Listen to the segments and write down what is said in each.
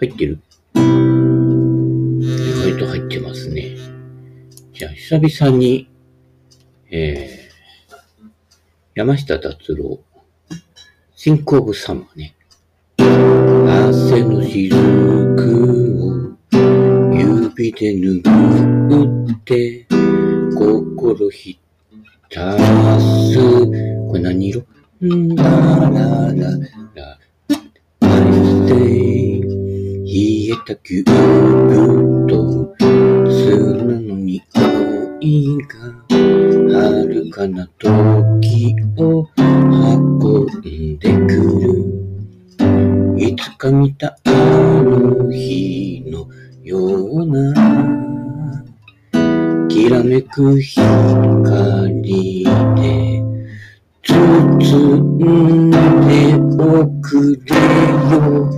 入ってる意外と入ってますね。じゃあ、久々に、えー、山下達郎、シンクオブサマーね。汗の雫を指で拭って心ひたす。これ何色？んララララ。愛して冷えたキューブと砂の匂いが遥かな時を運んでくる。いつか見たあの日のようなきらめく光で包んでおくれよ。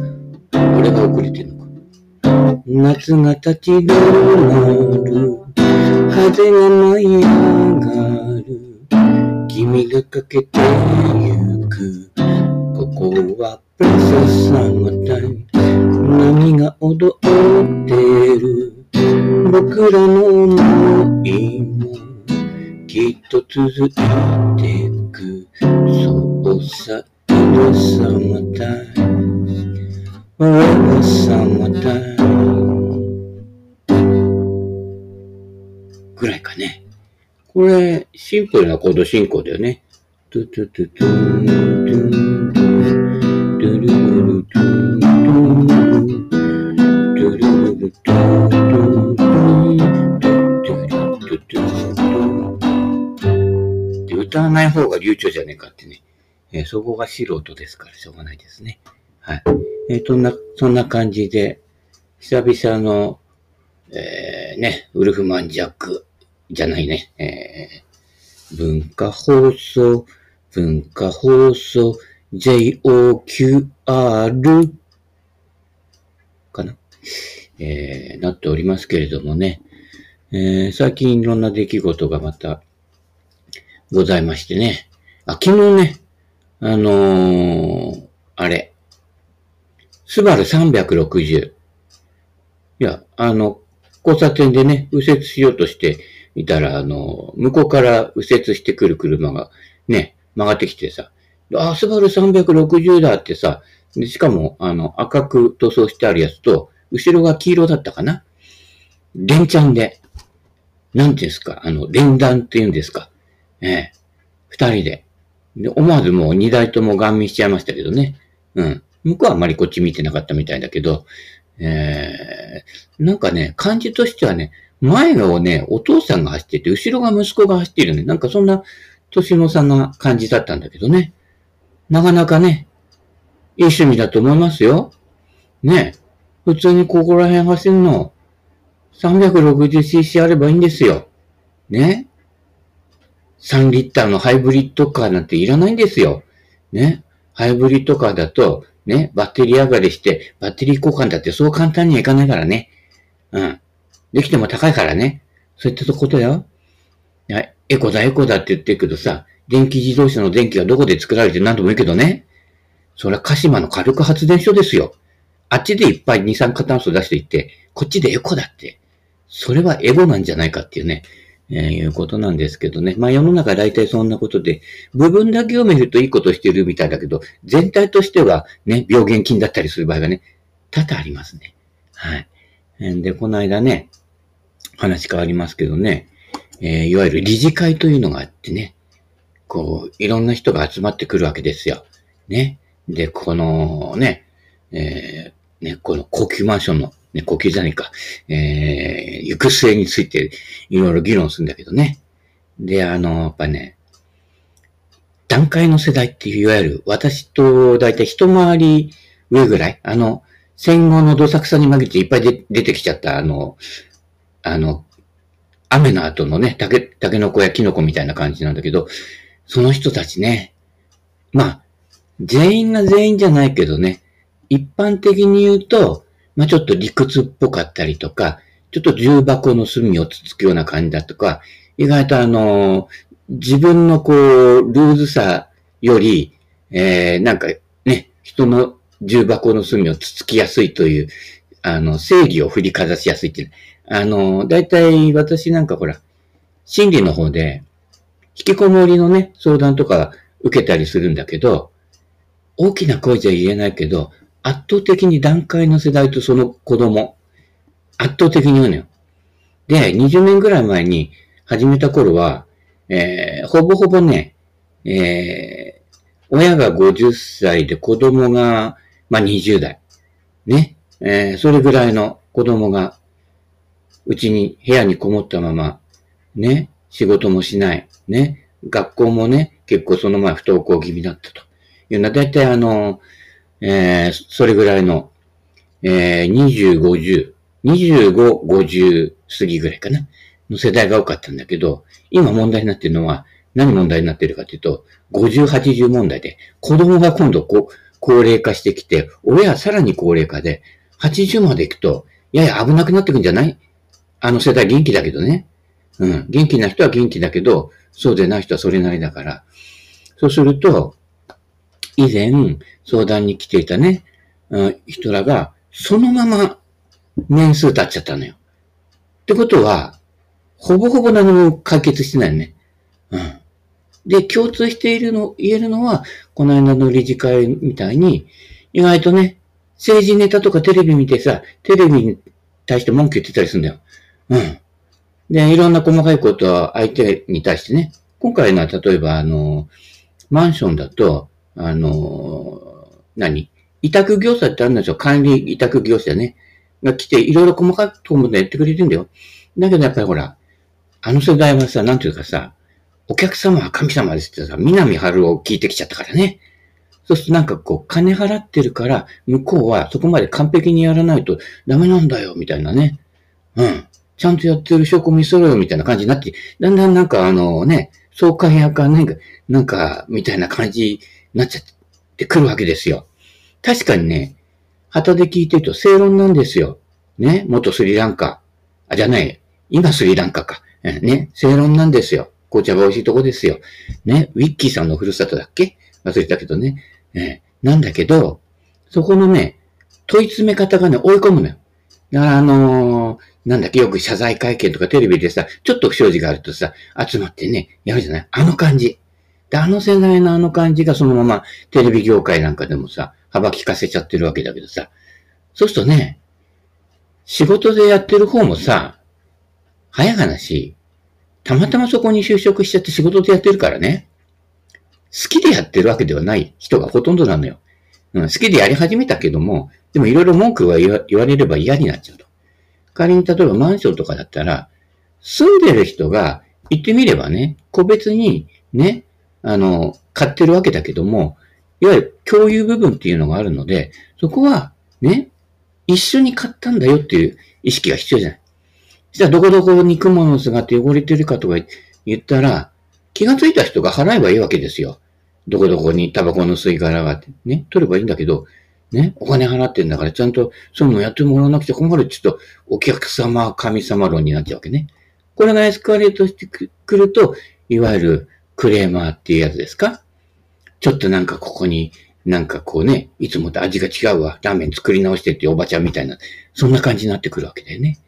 俺が遅れてんの？夏が立ち止まる風が舞い上がる。君がかけてゆくここはプレスサマータイム波が踊ってる僕らの想いもきっと続いてく。そうさ In the summertime Forever summertime ぐらいかね。これ、シンプルなコード進行だよね。トゥトゥトゥトゥトゥトゥトゥルルルトゥトゥトゥルルルトゥトゥトゥトゥトゥトゥで歌わない方が流暢じゃねえかってね。えーそこが素人ですからしょうがないですね。はい。えー、そんな、そんな感じで、久々の、えー、ね、ウルフマンジャックじゃないね、えー、文化放送、文化放送、JOQR かな？えー、なっておりますけれどもね、えー、最近いろんな出来事がまたございましてね。あ、昨日ね、あのー、あれ、スバル360。いや、あの、交差点でね、右折しようとしていたら、あの、向こうから右折してくる車がね、曲がってきてさ、あ、スバル360だってさ、しかも、あの、赤く塗装してあるやつと、後ろが黄色だったかな？連チャンで、なんていうんですか、あの、連弾っていうんですか？ええ、二人で。で、思わずもう二台ともガン見しちゃいましたけどね。うん。向こうはあまりこっち見てなかったみたいだけど、えー、なんかね、感じとしてはね、前をね、お父さんが走ってて、後ろが息子が走ってるね。なんかそんな年の差な感じだったんだけどね。なかなかね、いい趣味だと思いますよ。ね。普通にここら辺走るの、360cc あればいいんですよ。ね。3リッターのハイブリッドカーなんていらないんですよ。ね。ハイブリッドカーだと、ね、バッテリー上がりして、バッテリー交換だってそう簡単にはいかないからね。うん。できても高いからね。そういったことよ。エコだエコだって言ってるけどさ、電気自動車の電気がどこで作られて何度も言うけどね。それは鹿島の火力発電所ですよ。あっちでいっぱい二酸化炭素出していって、こっちでエコだって。それはエゴなんじゃないかっていうね、えーいうことなんですけどね。まあ世の中大体そんなことで、部分だけを見るといいことしてるみたいだけど、全体としてはね、病原菌だったりする場合がね、多々ありますね。はい。で、この間ね、話変わりますけどね、えーいわゆる理事会というのがあってね、こう、いろんな人が集まってくるわけですよ。ね。で、このね、えーね、この高級マンションの、ね、高級じゃないか、えー、行く末についていろいろ議論するんだけどね。で、あの、やっぱね、段階の世代っていう、いわゆる私と大体一回り上ぐらい、あの、戦後のどさくさに紛れていっぱい出てきちゃった、あの、あの、雨の後のね、竹、竹の子やキノコみたいな感じなんだけど、その人たちね、まあ、全員が全員じゃないけどね、一般的に言うと、まあちょっと理屈っぽかったりとか、ちょっと重箱の隅をつつくような感じだとか、意外とあの、自分のこう、ルーズさより、えー、なんかね、人の重箱の隅をつつきやすいという、あの、正義を振りかざしやすいっていう。あの、だいたい私なんかほら、心理の方で、引きこもりのね、相談とか受けたりするんだけど、大きな声じゃ言えないけど、圧倒的に段階の世代とその子供、圧倒的に言うのよ。で、20年ぐらい前に始めた頃は、えー、ほぼほぼね、えー、親が50歳で子供が、まあ、20代。ね。えー、それぐらいの子供が、うちに、部屋にこもったまま、ね、仕事もしない。ね、学校もね、結構その前不登校気味だったというのは、だいたいあの、えー、それぐらいの、えー、20、50、25、50過ぎぐらいかな、の世代が多かったんだけど、今問題になってるのは、何問題になってるかというと、50、80問題で、子供が今度こ、高齢化してきて、親はさらに高齢化で、80まで行くと、やや危なくなってくんじゃない？あの世代元気だけどね。うん。元気な人は元気だけど、そうでない人はそれなりだから。そうすると、以前相談に来ていたね、うん、人らが、そのまま年数経っちゃったのよ。ってことは、ほぼほぼ何も解決してないね。うん。で、共通しているの、言えるのは、この間の理事会みたいに、意外とね、政治ネタとかテレビ見てさ、テレビに対して文句言ってたりするんだよ。うん。で、いろんな細かいことは相手に対してね、今回のは例えば、あの、マンションだと、あの、何？委託業者ってあるんですよ。管理委託業者ね。が来て、いろいろ細かいところまでやってくれてんだよ。だけどやっぱりほら、あの世代はさ、なんていうかさ、お客様は神様ですってさ、南春を聞いてきちゃったからね。そうするとなんかこう、金払ってるから、向こうはそこまで完璧にやらないとダメなんだよ、みたいなね。うん。ちゃんとやってる証拠見せろよ、みたいな感じになって、だんだんなんかあのね、総会やかなんか、なんか、みたいな感じになっちゃってくるわけですよ。確かにね、旗で聞いてると正論なんですよ。ね、元スリランカ。あ、じゃない。今スリランカか。ね、正論なんですよ。紅茶が美味しいとこですよ。ね、ウィッキーさんのふるさとだっけ？忘れたけどね。えなんだけど、そこのね、問い詰め方がね、追い込むのよ。だからあのー、なんだっけ、よく謝罪会見とかテレビでさ、ちょっと不祥事があるとさ、集まってね、やるじゃない？あの感じ。で、あの世代のあの感じがそのままテレビ業界なんかでもさ、幅利かせちゃってるわけだけどさ、そうするとね、仕事でやってる方もさ、早話、たまたまそこに就職しちゃって仕事でやってるからね、好きでやってるわけではない人がほとんどなのよ。うん、好きでやり始めたけども、でもいろいろ文句は言われれば嫌になっちゃうと。仮に例えばマンションとかだったら、住んでる人が言ってみればね、個別にね、あの、買ってるわけだけども、いわゆる共有部分っていうのがあるので、そこはね、一緒に買ったんだよっていう意識が必要じゃない。じゃあどこどこに雲の巣がって汚れてるかとか言ったら、気がついた人が払えばいいわけですよ。どこどこにタバコの吸い殻があって、ね、取ればいいんだけど、ね、お金払ってんだからちゃんとそういうのやってもらわなくちゃ困るって言うと、お客様、神様論になっちゃうわけね。これがエスカレートしてくると、いわゆるクレーマーっていうやつですか？ちょっとなんかここに、なんかこうね、いつもと味が違うわ。ラーメン作り直してっておばちゃんみたいな、そんな感じになってくるわけだよね。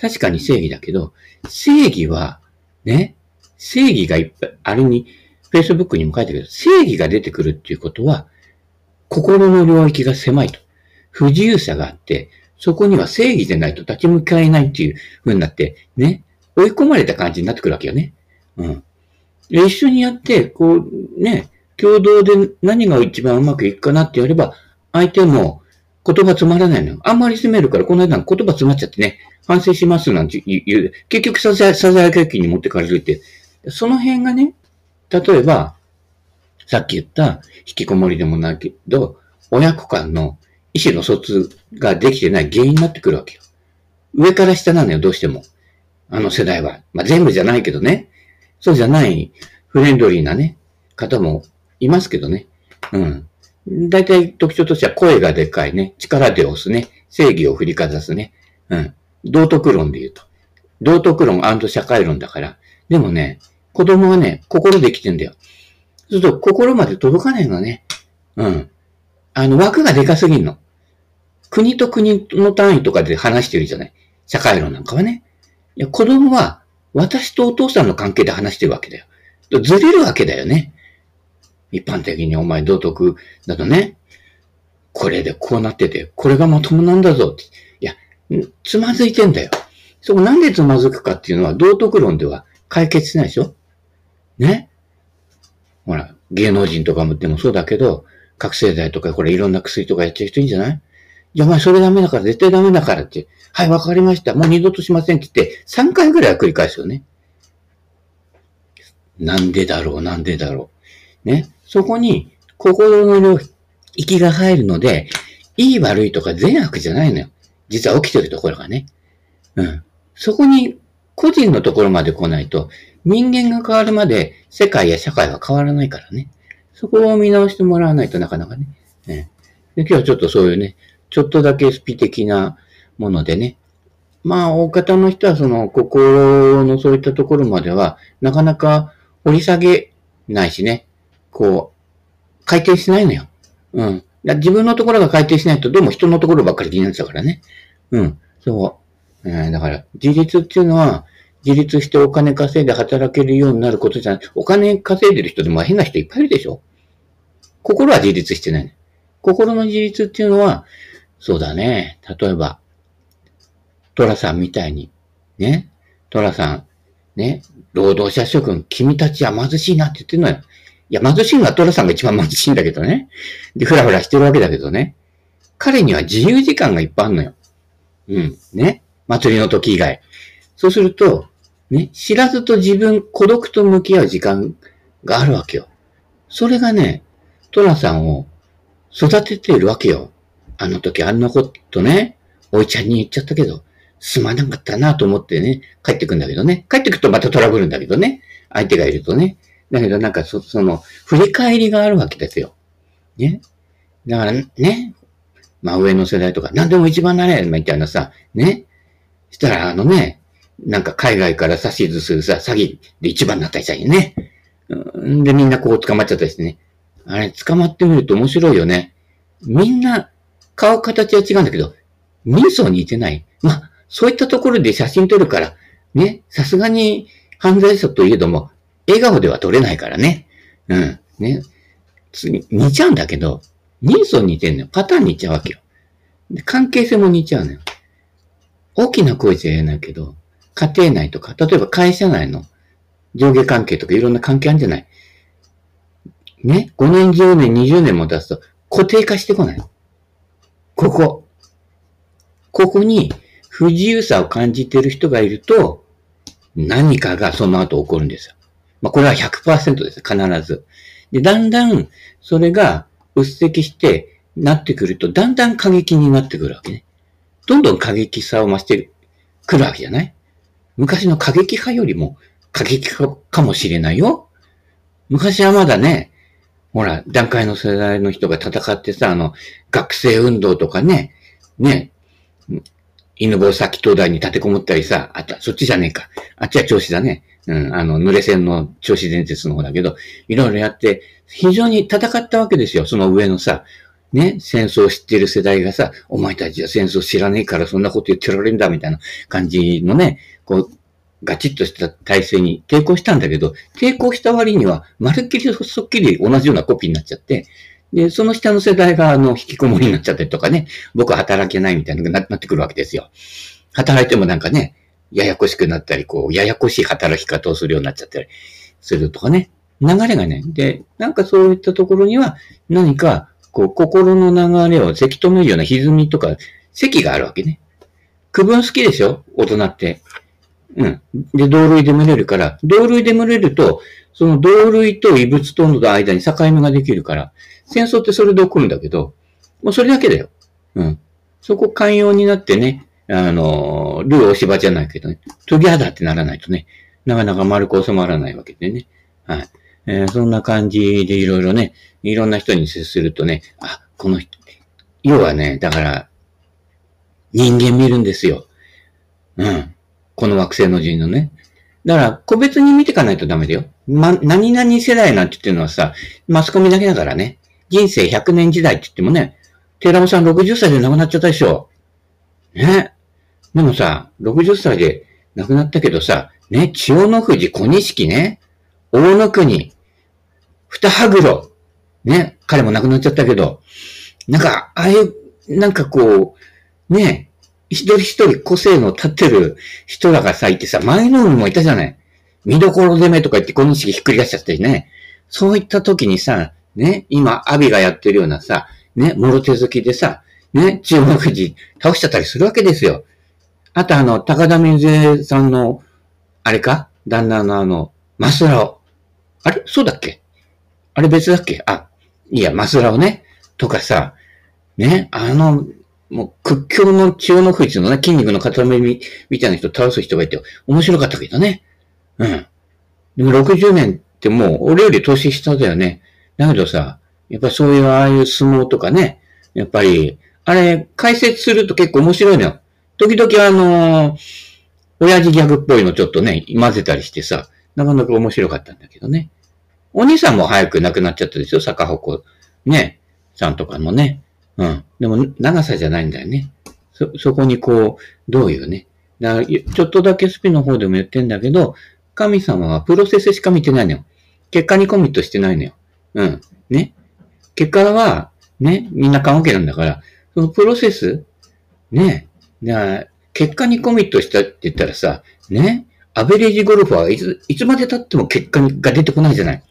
確かに正義だけど、正義は、ね、正義がいっぱい、あれに、Facebook にも書いてるけど、正義が出てくるっていうことは、心の領域が狭いと。不自由さがあって、そこには正義でないと立ち向かえないっていう風になって、ね、追い込まれた感じになってくるわけよね。うん。で一緒にやって、こう、ね、共同で何が一番うまくいくかなってやれば、相手も言葉つまらないのよ。あんまり責めるから、この間言葉詰まっちゃってね、反省しますなんて言う、結局サザサザエ会見に持ってかれるって、その辺がね、例えば、さっき言った引きこもりでもないけど、親子間の意思の疎通ができてない原因になってくるわけよ。上から下なのよ、どうしても。あの世代は。まあ、全部じゃないけどね。そうじゃないフレンドリーなね、方もいますけどね。うん。大体特徴としては声がでかいね。力で押すね。正義を振りかざすね。うん。道徳論で言うと。道徳論社会論だから。でもね、子供はね、心できてんだよ。そうすると心まで届かないのね。うん。あの、枠がでかすぎんの。国と国の単位とかで話してるじゃない。社会論なんかはね。いや、子供は私とお父さんの関係で話してるわけだよ。ずれるわけだよね。一般的にお前道徳だとね、これでこうなってて、これがまともなんだぞって。いや、つまずいてんだよ。そこなんでつまずくかっていうのは道徳論では解決しないでしょねほら、芸能人とかもでもそうだけど、覚醒剤とかこれいろんな薬とかやってる人いいんじゃない？じゃあお前それダメだから絶対ダメだからって。はい、わかりました。もう二度としませんって言って、3回ぐらいは繰り返すよね。なんでだろう、なんでだろう。ね。そこに心の領域が入るので、いい悪いとか善悪じゃないのよ。実は起きてるところがね。うん。そこに個人のところまで来ないと、人間が変わるまで世界や社会は変わらないからね。そこを見直してもらわないとなかなかね。ねで今日はちょっとそういうね、ちょっとだけスピ的なものでね。まあ、大方の人はその心のそういったところまでは、なかなか掘り下げないしね、こう、回転しないのよ。うん。自分のところが回転しないと、どうも人のところばっかり気になっちゃうからね。うん。そう。えー、だから、自立っていうのは、自立してお金稼いで働けるようになることじゃない。お金稼いでる人でも変な人いっぱいいるでしょ心は自立してない。心の自立っていうのは、そうだね。例えば、トラさんみたいに、ね。トラさん、ね。労働者諸君、君たちは貧しいなって言ってるのよ。いや、貧しいのはトラさんが一番貧しいんだけどね。で、ふらふらしてるわけだけどね。彼には自由時間がいっぱいあるのよ。うん。ね。祭りの時以外。そうすると、ね、知らずと自分、孤独と向き合う時間があるわけよ。それがね、トラさんを育てているわけよ。あの時あんなことね、おいちゃんに言っちゃったけど、すまなかったなと思ってね、帰ってくんだけどね。帰ってくるとまたトラブルんだけどね。相手がいるとね。だけどなんかそ、その、振り返りがあるわけですよ。ね。だからね、まあ上の世代とか、何でも一番なれ、みたいなさ、ね。したらあのね、なんか海外から指図するさ、詐欺で一番になったりしたりね。んで、みんなこう捕まっちゃったりしてね。あれ、捕まってみると面白いよね。みんな、顔形は違うんだけど、人相似てない。まあ、そういったところで写真撮るから、ね、さすがに犯罪者といえども、笑顔では撮れないからね。うん。ね。似ちゃうんだけど、人相似てんのよ。パターン似ちゃうわけよ。で関係性も似ちゃうのよ。大きな声じゃ言えないけど、家庭内とか、例えば会社内の上下関係とかいろんな関係あるんじゃない？ね ?5 年、10年、20年も経つと固定化してこない。ここ。ここに不自由さを感じてる人がいると、何かがその後起こるんですよ。まあ、これは100%です。必ず。で、だんだん、それが、うっせきして、なってくると、だんだん過激になってくるわけね。どんどん過激さを増してくるわけじゃない？昔の過激派よりも過激派かもしれないよ。昔はまだね、ほら、段階の世代の人が戦ってさ、あの、学生運動とかね、ね、犬吠埼灯台に立てこもったりさ、あった、そっちじゃねえか。あっちは調子だね。うん、あの、濡れ線の調子伝説の方だけど、いろいろやって、非常に戦ったわけですよ。その上のさ、ね、戦争を知ってる世代がさ、お前たちは戦争知らねえからそんなこと言ってられるんだ、みたいな感じのね、こう、ガチッとした体制に抵抗したんだけど、抵抗した割には、まるっきりそっきり同じようなコピーになっちゃって、で、その下の世代が、あの、引きこもりになっちゃったりとかね、僕は働けないみたいなのがなってくるわけですよ。働いてもなんかね、ややこしくなったり、こう、ややこしい働き方をするようになっちゃったりするとかね。流れがね。で、なんかそういったところには、何か、こう、心の流れをせき止めるような歪みとか、席があるわけね。区分好きでしょ？大人って。うん。で、同類で群れるから、同類で群れると、その同類と異物との間に境目ができるから、戦争ってそれで起こるんだけど、もうそれだけだよ。うん。そこ寛容になってね、あの、ルーお芝じゃないけどね、トゥギャダってならないとね、なかなか丸く収まらないわけでね。はい。えー、そんな感じでいろいろね、いろんな人に接するとね、あ、この人、要はね、だから、人間見るんですよ。うん。この惑星の人のね。だから、個別に見ていかないとダメだよ。ま、何々世代なんて言ってるのはさ、マスコミだけだからね。人生100年時代って言ってもね、寺尾さん60歳で亡くなっちゃったでしょ。ね。でもさ、60歳で亡くなったけどさ、ね、千代の富士小錦ね、大野国、二羽黒、ね、彼も亡くなっちゃったけど、なんか、ああいう、なんかこう、ね、一人一人個性の立ってる人らがさ、いてさ、前の海もいたじゃない。見どころ攻めとか言って小錦ひっくり返しちゃったりね。そういった時にさ、ね、今、アビがやってるようなさ、ね、もろ手突きでさ、ね、中国人倒しちゃったりするわけですよ。あとあの、高田水江さんの、あれか？旦那のあの、マスラオ。あれ？そうだっけ？あれ別だっけ？あ、いや、マスラオね。とかさ、ね、あの、もう屈強の千代の富士のね、筋肉の塊みみたいな人倒す人がいて、面白かったけどね。うん。でも60年ってもう、俺より年下だよね。だけどさ、やっぱそういうああいう相撲とかね、やっぱり、あれ、解説すると結構面白いのよ。時々あのー、親父ギャグっぽいのちょっとね、混ぜたりしてさ、なかなか面白かったんだけどね。お兄さんも早く亡くなっちゃったでしょ？坂鉾。ね。さんとかもね。うん。でも、長さじゃないんだよね。そ、そこにこう、どういうね。だからちょっとだけスピの方でも言ってんだけど、神様はプロセスしか見てないのよ。結果にコミットしてないのよ。うん。ね。結果は、ね、みんな買うわけなんだから、そのプロセスね。じゃあ、結果にコミットしたって言ったらさ、ね。アベレージゴルファーはいつ、いつまで経っても結果が出てこないじゃない。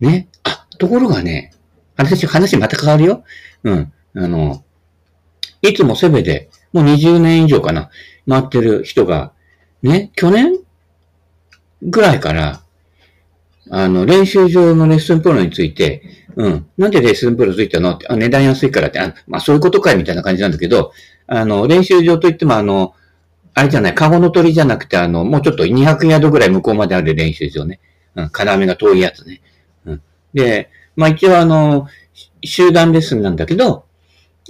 ね？あ、ところがね、話、話また変わるよ。うん。あの、いつもセベで、もう20年以上かな、回ってる人が、ね、去年ぐらいから、あの、練習場のレッスンプロについて、うん。なんでレッスンプロついたの？って、あ、値段安いからって、あ、まあそういうことかいみたいな感じなんだけど、あの、練習場といってもあの、あれじゃない、カゴの鳥じゃなくて、あの、もうちょっと200ヤードぐらい向こうまである練習場ね。うん、金網が遠いやつね。うん。で、まあ一応あの、集団レッスンなんだけど、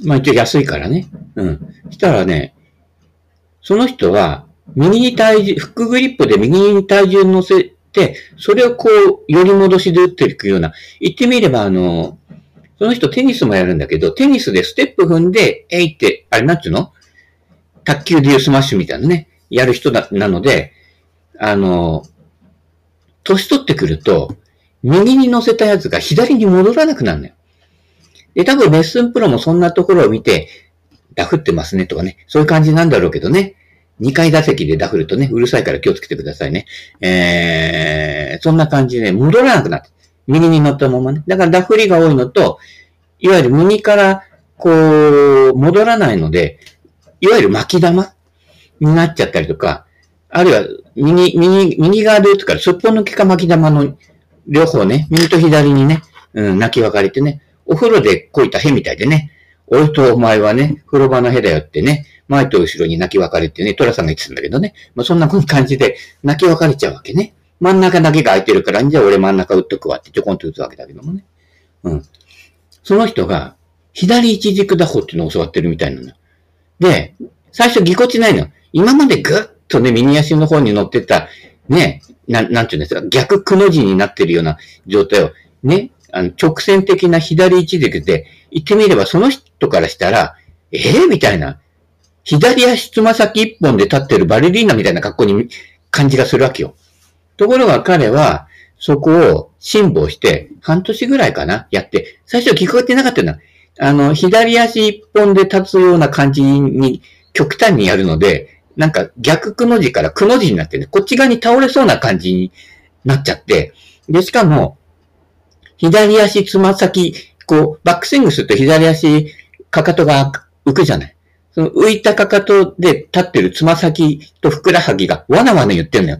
まあ一応安いからね。うん。したらね、その人は、右に体重、フックグリップで右に体重乗せて、それをこう、寄り戻しで打っていくような、言ってみればあの、その人テニスもやるんだけど、テニスでステップ踏んで、えいって、あれなんちゅうの？卓球でいうスマッシュみたいなね、やる人だ、なので、あの、年取ってくると、右に乗せたやつが左に戻らなくなるのよ。で、多分レッスンプロもそんなところを見て、ダフってますねとかね、そういう感じなんだろうけどね。2階打席でダフるとね、うるさいから気をつけてくださいね。えー、そんな感じで戻らなくなって。右に乗ったままね。だからダフりが多いのと、いわゆる右からこう、戻らないので、いわゆる巻き玉になっちゃったりとか、あるいは右、右、右側で打つから、すっぽ抜けか巻き玉の両方ね、右と左にね、うん、泣き分かれてね、お風呂でこいたへみたいでね、俺とお前はね、風呂場のへだよってね、前と後ろに泣き分かれてね、トラさんが言ってたんだけどね、まあ、そんな感じで泣き分かれちゃうわけね。真ん中だけが空いてるから、じゃあ俺真ん中打っとくわってちょこんと打つわけだけどもね。うん。その人が、左一軸打法っていうのを教わってるみたいなの。で、最初ぎこちないの。今までぐっとね、右足の方に乗ってた、ね、ななんていうんですか、逆くの字になってるような状態を、ね、あの、直線的な左一軸で、言ってみればその人からしたら、ええー、みたいな、左足つま先一本で立ってるバレリーナみたいな格好に感じがするわけよ。ところが彼は、そこを辛抱して、半年ぐらいかな、やって、最初聞こえてなかったんだ。あの、左足一本で立つような感じに極端にやるので、なんか逆くの字からくの字になってね、こっち側に倒れそうな感じになっちゃって、で、しかも、左足つま先、こう、バックスイングすると左足、かかとが浮くじゃない。その浮いたかかとで立ってるつま先とふくらはぎがわなわな言ってんのよ。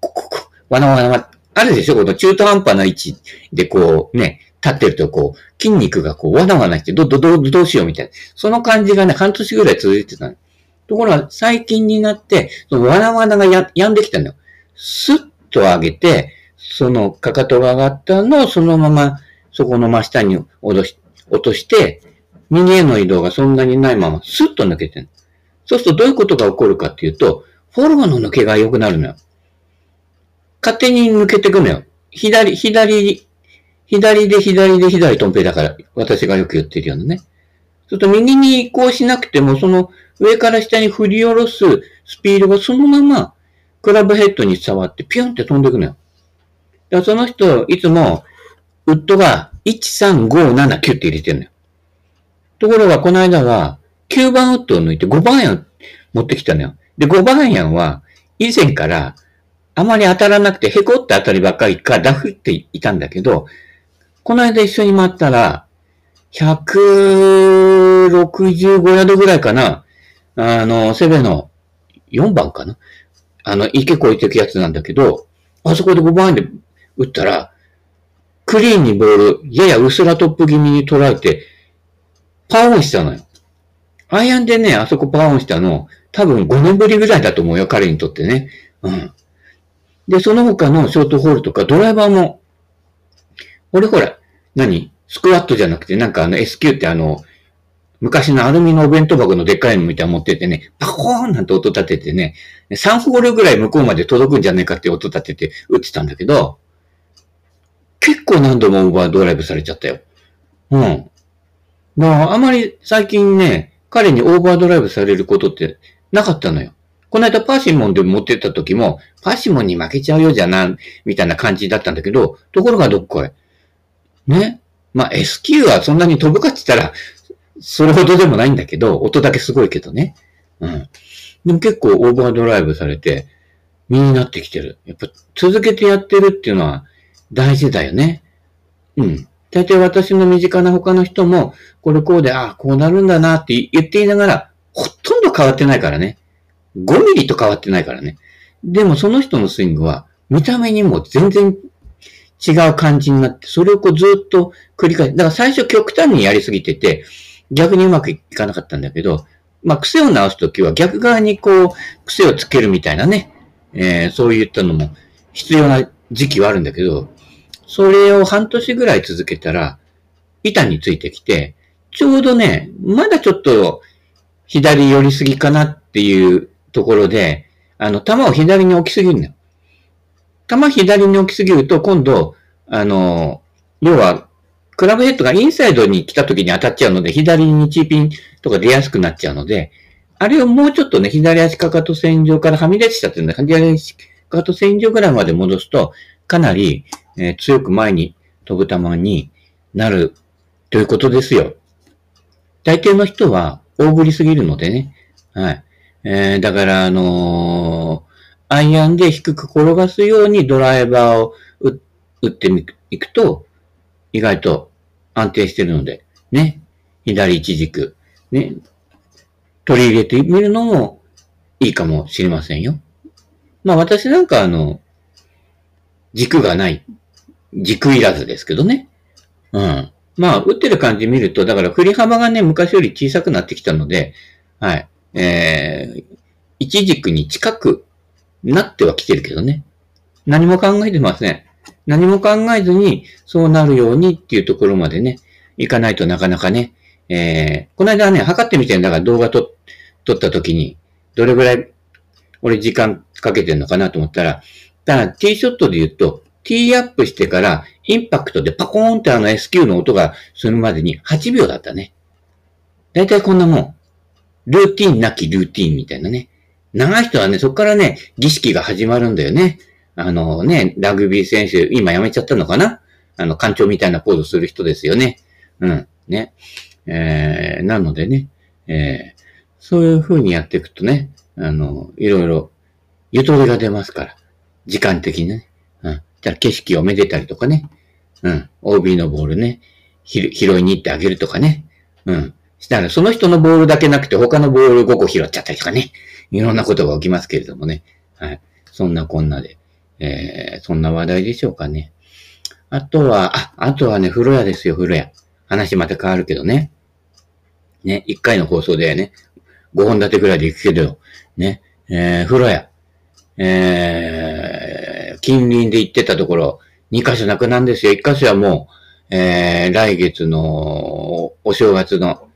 ここ、こ、わなわなわ、あるでしょ？この中途半端な位置でこうね、立ってるとこう、筋肉がこう、わなわなして、ど、ど、ど、どうしようみたいな。その感じがね、半年ぐらい続いてたの。ところが、最近になって、そのわなわながや、やんできたのよ。スッと上げて、そのかかとが上がったのをそのまま、そこの真下に落とし、落として、右への移動がそんなにないまま、スッと抜けてる。そうするとどういうことが起こるかっていうと、フォローの抜けが良くなるのよ。勝手に抜けてくのよ。左、左、左で左で左トンペイだから、私がよく言ってるようなね。ちょっと右に移行しなくても、その上から下に振り下ろすスピードがそのままクラブヘッドに伝わってピュンって飛んでくのよ。だからその人、いつも、ウッドが13579って入れてるのよ。ところが、この間は、9番ウッドを抜いて5番アイアン持ってきたのよ。で、5番アイアンは、以前から、あまり当たらなくて、へこって当たりばっかりか、ダフっていたんだけど、この間一緒に回ったら、165ヤードぐらいかな。あの、セベの4番かな。あの、池越えていくやつなんだけど、あそこで5番で打ったら、クリーンにボール、やや薄らトップ気味に捉えて、パーオンしたのよ。アイアンでね、あそこパーオンしたの、多分5年ぶりぐらいだと思うよ、彼にとってね。うん。で、その他のショートホールとかドライバーも、俺ほら、何？スクワットじゃなくて、なんかあの SQ ってあの、昔のアルミのお弁当箱のでっかいのみたいな持っててね、パコーンなんて音立ててね、3ホールぐらい向こうまで届くんじゃねえかって音立てて打ってたんだけど、結構何度もオーバードライブされちゃったよ。うん。まあ、あまり最近ね、彼にオーバードライブされることってなかったのよ。この間パーシモンで持ってった時も、パーシモンに負けちゃうよじゃな、みたいな感じだったんだけど、ところがどっこい。ね。まあ SQ はそんなに飛ぶかって言ったら、それほどでもないんだけど、音だけすごいけどね。うん。でも結構オーバードライブされて、身になってきてる。やっぱ続けてやってるっていうのは大事だよね。うん。大体私の身近な他の人も、これこうで、ああ、こうなるんだなって言っていながら、ほとんど変わってないからね。5ミリと変わってないからね。でもその人のスイングは、見た目にも全然違う感じになって、それをこうずっと繰り返す。だから最初極端にやりすぎてて、逆にうまくいかなかったんだけど、まあ、癖を直すときは逆側にこう、癖をつけるみたいなね、えー、そういったのも必要な時期はあるんだけど、それを半年ぐらい続けたら、板についてきて、ちょうどね、まだちょっと左寄りすぎかなっていうところで、あの、球を左に置きすぎるんだよ。球左に置きすぎると、今度、あの、要は、クラブヘッドがインサイドに来た時に当たっちゃうので、左にチーピンとか出やすくなっちゃうので、あれをもうちょっとね、左足かかと線上からはみ出しちゃってるんだ。左足かかと線上ぐらいまで戻すと、かなり、えー、強く前に飛ぶ球になるということですよ。大抵の人は大振りすぎるのでね。はい。えー、だから、あのー、アイアンで低く転がすようにドライバーを打っていくと、意外と安定してるので、ね。左一軸、ね。取り入れてみるのもいいかもしれませんよ。まあ私なんかあの、軸がない、軸いらずですけどね。うん。まあ、打ってる感じ見ると、だから振り幅がね、昔より小さくなってきたので、はい。えー、一軸に近くなってはきてるけどね。何も考えてません。何も考えずに、そうなるようにっていうところまでね、いかないとなかなかね、えー、この間ね、測ってみてんだから動画撮った時に、どれぐらい俺時間かけてんのかなと思ったら、ただティーショットで言うと、ティーアップしてからインパクトでパコーンってあの SQ の音がするまでに8秒だったね。だいたいこんなもん。ルーティンなきルーティンみたいなね。長い人はね、そこからね、儀式が始まるんだよね。あのね、ラグビー選手、今辞めちゃったのかな？あの、館長みたいなポーズする人ですよね。うん。ね。えー、なのでね、えー、そういう風にやっていくとね、あの、いろいろ、ゆとりが出ますから。時間的にね。うん。じゃ景色をめでたりとかね。うん。OB のボールね。拾いに行ってあげるとかね。うん。したら、その人のボールだけなくて他のボール5個拾っちゃったりとかね。いろんなことが起きますけれどもね。はい。そんなこんなで。えー、そんな話題でしょうかね。あとは、あ、あとはね、風呂屋ですよ、風呂屋。話また変わるけどね。ね、1回の放送でね、5本立てくらいで行くけど、ね、えー、風呂屋。えー、近隣で行ってたところ、2箇所なくなんですよ。1箇所はもう、えー、来月のお正月の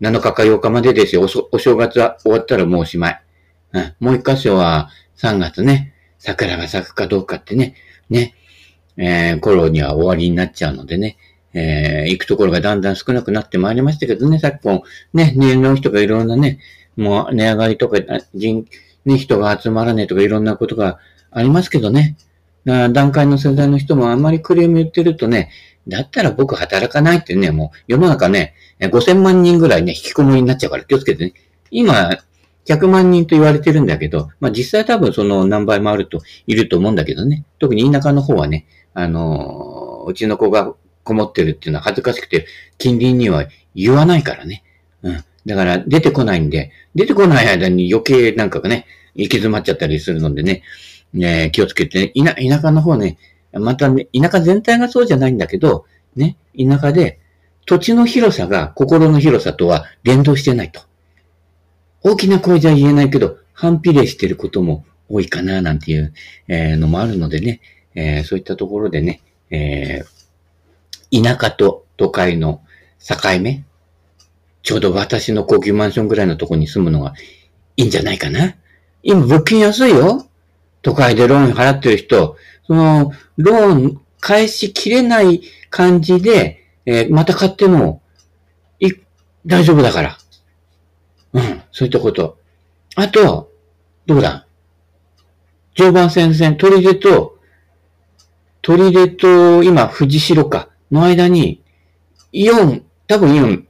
7日か8日までですよ。おお正月は終わったらもうおしまい。うん、もう1箇所は3月ね、桜が咲くかどうかってね、ね、えー、頃には終わりになっちゃうのでね、えー、行くところがだんだん少なくなってまいりましたけどね、昨今、ね、年の人がいろんなね、もう値上がりとか、人、ね、人が集まらねえとかいろんなことがありますけどね。段階の世代の人もあんまりクレーム言ってるとね、だったら僕働かないってね、もう世の中ね、5000万人ぐらいね、引きこもりになっちゃうから気をつけてね。今、100万人と言われてるんだけど、まあ実際多分その何倍もあると、いると思うんだけどね。特に田舎の方はね、あのー、うちの子がこもってるっていうのは恥ずかしくて、近隣には言わないからね。うん。だから出てこないんで、出てこない間に余計なんかがね、行き詰まっちゃったりするのでね、ね気をつけてね、田舎の方ね、またね、田舎全体がそうじゃないんだけど、ね、田舎で土地の広さが心の広さとは連動してないと。大きな声じゃ言えないけど、反比例してることも多いかな、なんていう、のもあるのでね、えー、そういったところでね、えー、田舎と都会の境目、ちょうど私の高級マンションぐらいのとこに住むのがいいんじゃないかな。今物件安いよ。都会でローン払ってる人、その、ローン返しきれない感じで、えー、また買っても、い、大丈夫だから。うん、そういったこと。あと、どうだ？常磐線線、鳥出と、鳥出と、今、藤代か、の間に、イオン、多分イオン、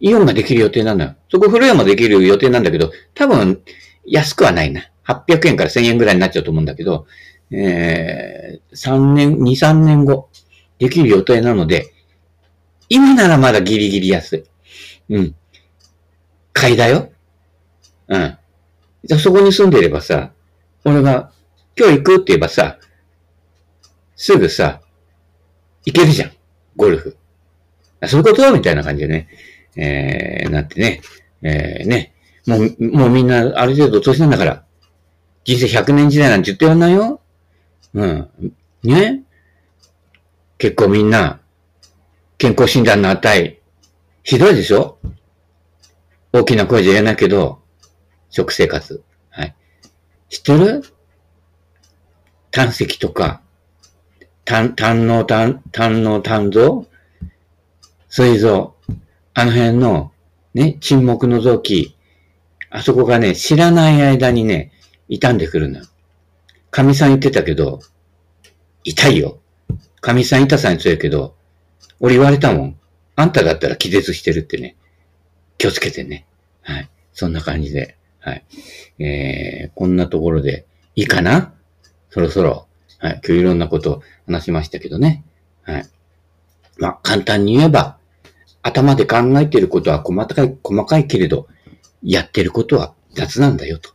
イオンができる予定なんだよ。そこ古山できる予定なんだけど、多分、安くはないな。800円から1000円ぐらいになっちゃうと思うんだけど、えー、3年、2、3年後、できる予定なので、今ならまだギリギリ安い。うん。買いだよ。うん。じゃそこに住んでればさ、俺が、今日行くって言えばさ、すぐさ、行けるじゃん。ゴルフ。そういうこと？みたいな感じでね、えー、なってね、えー、ね、もう、もうみんなある程度年なんだから、人生100年時代なんて言ってやんないよ。うん。ね結構みんな、健康診断の値、ひどいでしょ？大きな声じゃ言えないけど、食生活。はい。知ってる？胆石とか、胆、胆の胆、胆の胆臓膵臓。あの辺の、ね、沈黙の臓器。あそこがね、知らない間にね、傷んでくるのよ。神さん言ってたけど、痛いよ。神さん痛さに強いけど、俺言われたもん。あんただったら気絶してるってね。気をつけてね。はい。そんな感じで。はい。えー、こんなところでいいかな？そろそろ。はい。今日いろんなことを話しましたけどね。はい。まあ、簡単に言えば、頭で考えてることは細かい、細かいけれど、やってることは雑なんだよと。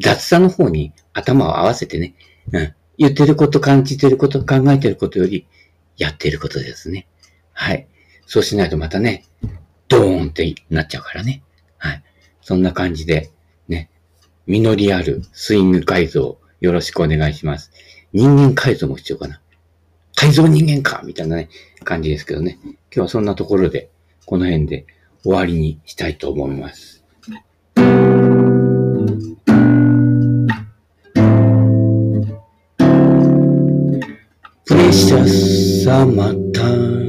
雑さの方に頭を合わせてね、うん。言ってること、感じてること、考えてることより、やってることですね。はい。そうしないとまたね、ドーンってなっちゃうからね。はい。そんな感じで、ね、実りあるスイング改造、よろしくお願いします。人間改造も必要かな。改造人間かみたいなね、感じですけどね。今日はそんなところで、この辺で終わりにしたいと思います。プレシャスサマタ